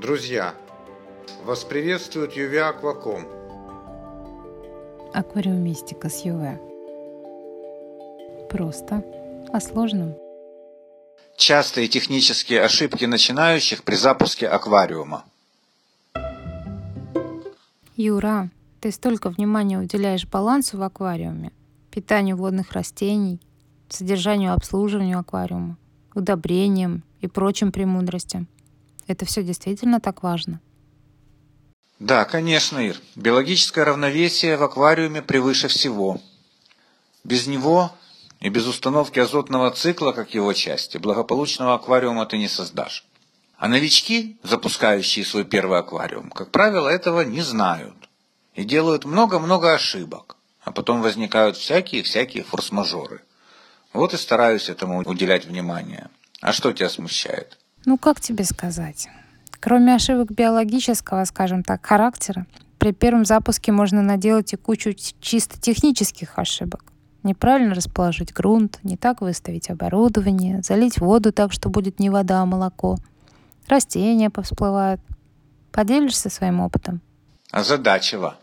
Друзья, вас приветствует UV Aquacom. Аквариумистика с ЮВ. Просто о сложном. Частые технические ошибки начинающих при запуске аквариума. Юра, ты столько внимания уделяешь балансу в аквариуме, питанию водных растений, содержанию обслуживанию аквариума, удобрениям и прочим премудростям. Это все действительно так важно? Да, конечно, Ир. Биологическое равновесие в аквариуме превыше всего. Без него и без установки азотного цикла, как его части, благополучного аквариума ты не создашь. А новички, запускающие свой первый аквариум, как правило, этого не знают. И делают много-много ошибок. А потом возникают всякие-всякие форс-мажоры. Вот и стараюсь этому уделять внимание. А что тебя смущает? Ну, как тебе сказать? Кроме ошибок биологического, скажем так, характера, при первом запуске можно наделать и кучу чисто технических ошибок. Неправильно расположить грунт, не так выставить оборудование, залить воду так, что будет не вода, а молоко. Растения повсплывают. Поделишься своим опытом? Озадачила.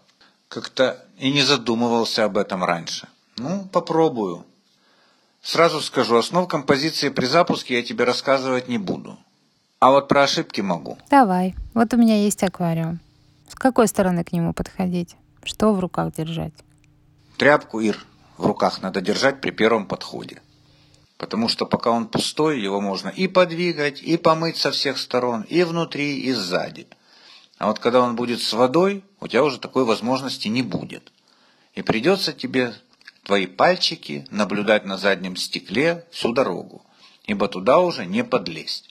Как-то и не задумывался об этом раньше. Ну, попробую. Сразу скажу, основ композиции при запуске я тебе рассказывать не буду. А вот про ошибки могу. Давай. Вот у меня есть аквариум. С какой стороны к нему подходить? Что в руках держать? Тряпку, Ир, в руках надо держать при первом подходе. Потому что пока он пустой, его можно и подвигать, и помыть со всех сторон, и внутри, и сзади. А вот когда он будет с водой, у тебя уже такой возможности не будет. И придется тебе твои пальчики наблюдать на заднем стекле всю дорогу, ибо туда уже не подлезть.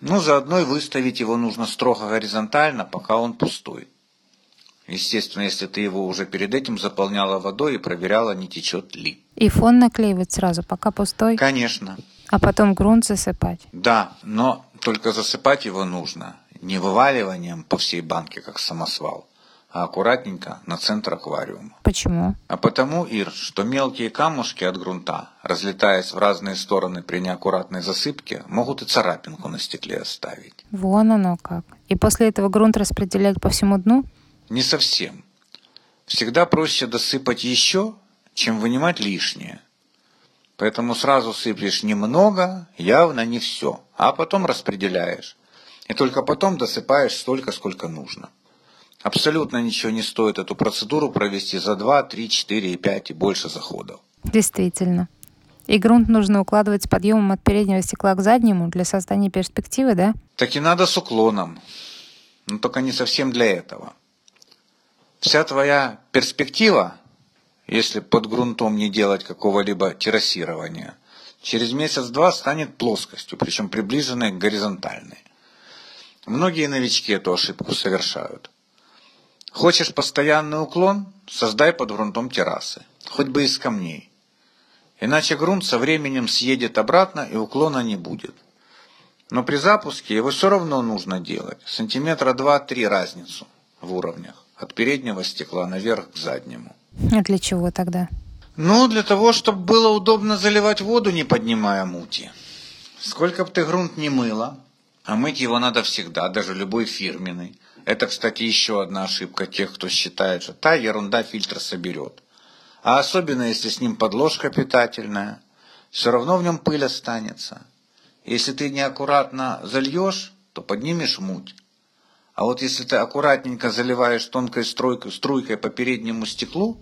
Ну, заодно и выставить его нужно строго горизонтально, пока он пустой. Естественно, если ты его уже перед этим заполняла водой и проверяла, не течет ли. И фон наклеивать сразу, пока пустой? Конечно. А потом грунт засыпать? Да, но только засыпать его нужно не вываливанием по всей банке, как самосвал, а аккуратненько на центр аквариума. Почему? А потому, Ир, что мелкие камушки от грунта, разлетаясь в разные стороны при неаккуратной засыпке, могут и царапинку на стекле оставить. Вон оно как. И после этого грунт распределять по всему дну? Не совсем. Всегда проще досыпать еще, чем вынимать лишнее. Поэтому сразу сыплешь немного, явно не все, а потом распределяешь. И только потом досыпаешь столько, сколько нужно. Абсолютно ничего не стоит эту процедуру провести за 2, 3, 4 и 5 и больше заходов. Действительно. И грунт нужно укладывать с подъемом от переднего стекла к заднему для создания перспективы, да? Так и надо с уклоном. Но только не совсем для этого. Вся твоя перспектива, если под грунтом не делать какого-либо террасирования, через месяц-два станет плоскостью, причем приближенной к горизонтальной. Многие новички эту ошибку совершают. Хочешь постоянный уклон? Создай под грунтом террасы, хоть бы из камней. Иначе грунт со временем съедет обратно и уклона не будет. Но при запуске его все равно нужно делать. Сантиметра 2-3 разницу в уровнях. От переднего стекла наверх к заднему. А для чего тогда? Ну, для того, чтобы было удобно заливать воду, не поднимая мути. Сколько бы ты грунт не мыла, а мыть его надо всегда, даже любой фирменный. Это, кстати, еще одна ошибка тех, кто считает, что та ерунда фильтр соберет. А особенно, если с ним подложка питательная, все равно в нем пыль останется. Если ты неаккуратно зальешь, то поднимешь муть. А вот если ты аккуратненько заливаешь тонкой стройкой, струйкой по переднему стеклу,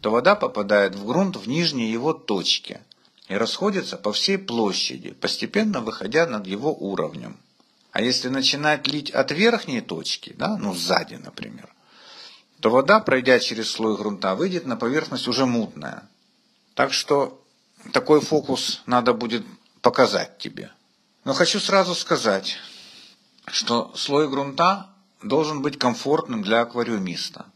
то вода попадает в грунт в нижние его точки и расходится по всей площади, постепенно выходя над его уровнем. А если начинать лить от верхней точки, да, ну сзади, например, то вода, пройдя через слой грунта, выйдет на поверхность уже мутная. Так что такой фокус надо будет показать тебе. Но хочу сразу сказать, что слой грунта должен быть комфортным для аквариумиста.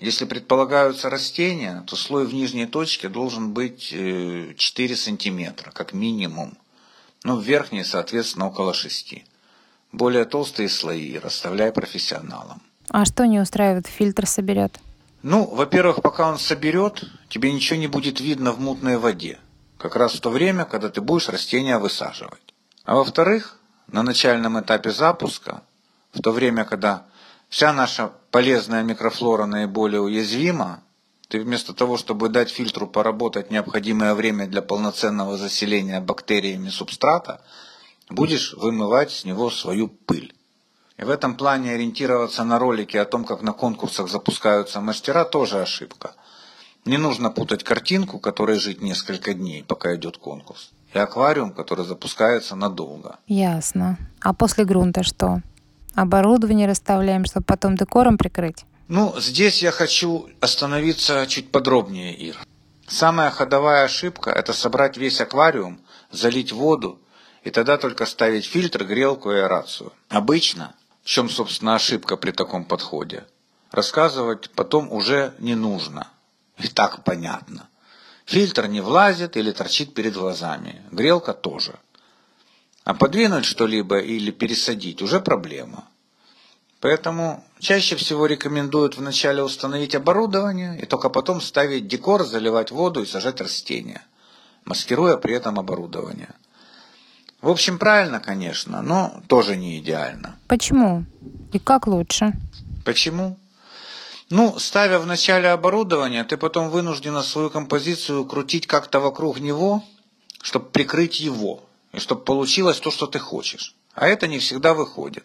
Если предполагаются растения, то слой в нижней точке должен быть 4 э, сантиметра, как минимум. Ну, в верхней, соответственно, около 6. Более толстые слои расставляй профессионалам. А что не устраивает, фильтр соберет? Ну, во-первых, пока он соберет, тебе ничего не будет видно в мутной воде. Как раз в то время, когда ты будешь растения высаживать. А во-вторых, на начальном этапе запуска в то время, когда вся наша полезная микрофлора наиболее уязвима, ты вместо того, чтобы дать фильтру поработать необходимое время для полноценного заселения бактериями субстрата, будешь вымывать с него свою пыль. И в этом плане ориентироваться на ролики о том, как на конкурсах запускаются мастера, тоже ошибка. Не нужно путать картинку, которой жить несколько дней, пока идет конкурс, и аквариум, который запускается надолго. Ясно. А после грунта что? Оборудование расставляем, чтобы потом декором прикрыть? Ну, здесь я хочу остановиться чуть подробнее, Ир. Самая ходовая ошибка – это собрать весь аквариум, залить воду, и тогда только ставить фильтр, грелку и аэрацию. Обычно, в чем, собственно, ошибка при таком подходе, рассказывать потом уже не нужно. И так понятно. Фильтр не влазит или торчит перед глазами. Грелка тоже. А подвинуть что-либо или пересадить уже проблема. Поэтому чаще всего рекомендуют вначале установить оборудование и только потом ставить декор, заливать воду и сажать растения, маскируя при этом оборудование. В общем, правильно, конечно, но тоже не идеально. Почему? И как лучше? Почему? Ну, ставя в начале оборудование, ты потом вынуждена свою композицию крутить как-то вокруг него, чтобы прикрыть его, и чтобы получилось то, что ты хочешь. А это не всегда выходит.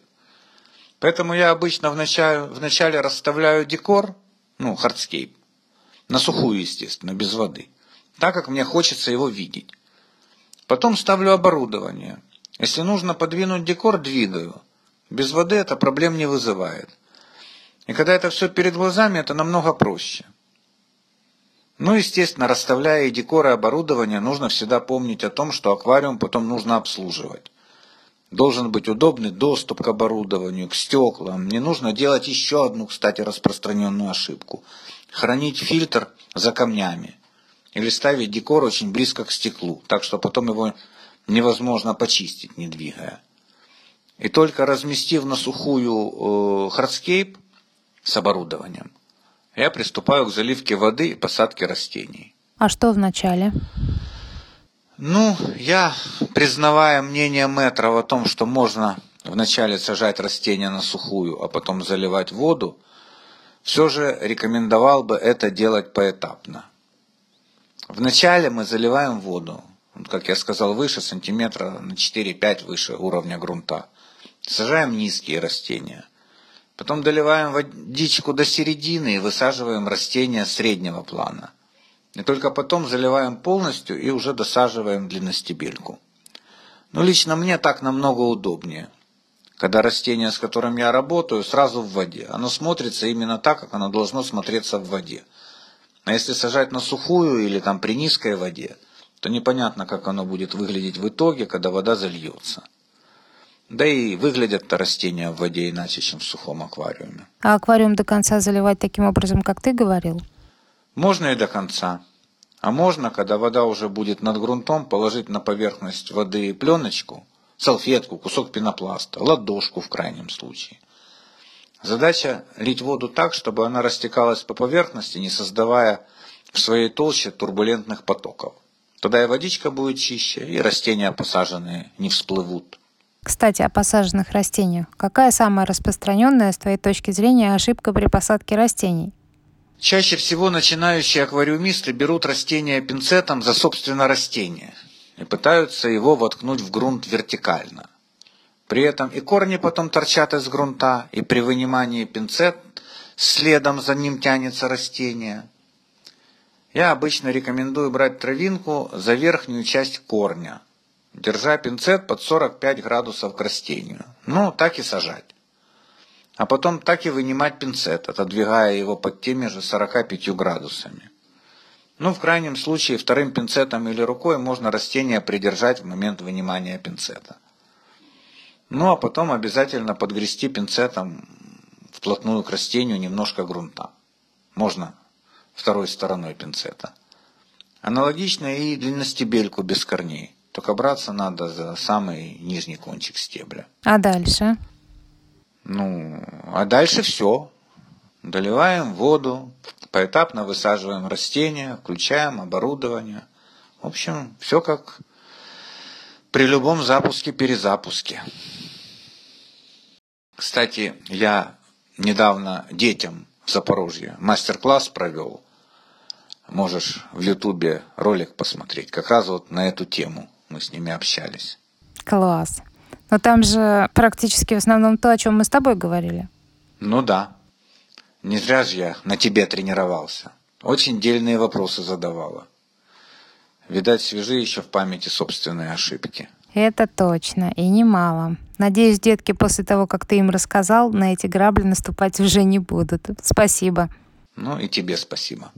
Поэтому я обычно вначале, вначале расставляю декор, ну, хардскейп, на сухую, естественно, без воды, так как мне хочется его видеть. Потом ставлю оборудование. Если нужно подвинуть декор, двигаю. Без воды это проблем не вызывает. И когда это все перед глазами, это намного проще. Ну, естественно, расставляя и декор, и оборудование, нужно всегда помнить о том, что аквариум потом нужно обслуживать. Должен быть удобный доступ к оборудованию, к стеклам. Не нужно делать еще одну, кстати, распространенную ошибку. Хранить фильтр за камнями. Или ставить декор очень близко к стеклу, так что потом его невозможно почистить, не двигая. И только разместив на сухую хардскейп с оборудованием, я приступаю к заливке воды и посадке растений. А что в начале? Ну, я, признавая мнение мэтров о том, что можно вначале сажать растения на сухую, а потом заливать воду, все же рекомендовал бы это делать поэтапно. Вначале мы заливаем воду, как я сказал, выше сантиметра на 4-5 выше уровня грунта. Сажаем низкие растения. Потом доливаем водичку до середины и высаживаем растения среднего плана. И только потом заливаем полностью и уже досаживаем длинностебельку. Но лично мне так намного удобнее. Когда растение, с которым я работаю, сразу в воде. Оно смотрится именно так, как оно должно смотреться в воде. А если сажать на сухую или там при низкой воде, то непонятно, как оно будет выглядеть в итоге, когда вода зальется. Да и выглядят-то растения в воде иначе, чем в сухом аквариуме. А аквариум до конца заливать таким образом, как ты говорил? Можно и до конца. А можно, когда вода уже будет над грунтом, положить на поверхность воды пленочку, салфетку, кусок пенопласта, ладошку в крайнем случае. Задача лить воду так, чтобы она растекалась по поверхности, не создавая в своей толще турбулентных потоков. Тогда и водичка будет чище, и растения посаженные не всплывут. Кстати, о посаженных растениях. Какая самая распространенная, с твоей точки зрения, ошибка при посадке растений? Чаще всего начинающие аквариумисты берут растение пинцетом за собственно растение и пытаются его воткнуть в грунт вертикально. При этом и корни потом торчат из грунта, и при вынимании пинцет следом за ним тянется растение. Я обычно рекомендую брать травинку за верхнюю часть корня, держа пинцет под 45 градусов к растению. Ну, так и сажать. А потом так и вынимать пинцет, отодвигая его под теми же 45 градусами. Ну, в крайнем случае, вторым пинцетом или рукой можно растение придержать в момент вынимания пинцета. Ну, а потом обязательно подгрести пинцетом вплотную к растению немножко грунта. Можно второй стороной пинцета. Аналогично и длинностебельку без корней. Только браться надо за самый нижний кончик стебля. А дальше? Ну, а дальше все. Доливаем воду, поэтапно высаживаем растения, включаем оборудование. В общем, все как при любом запуске-перезапуске. Кстати, я недавно детям в Запорожье мастер-класс провел. Можешь в Ютубе ролик посмотреть. Как раз вот на эту тему мы с ними общались. Класс. Но там же практически в основном то, о чем мы с тобой говорили. Ну да. Не зря же я на тебе тренировался. Очень дельные вопросы задавала. Видать, свежи еще в памяти собственные ошибки. Это точно, и немало. Надеюсь, детки после того, как ты им рассказал, на эти грабли наступать уже не будут. Спасибо. Ну и тебе спасибо.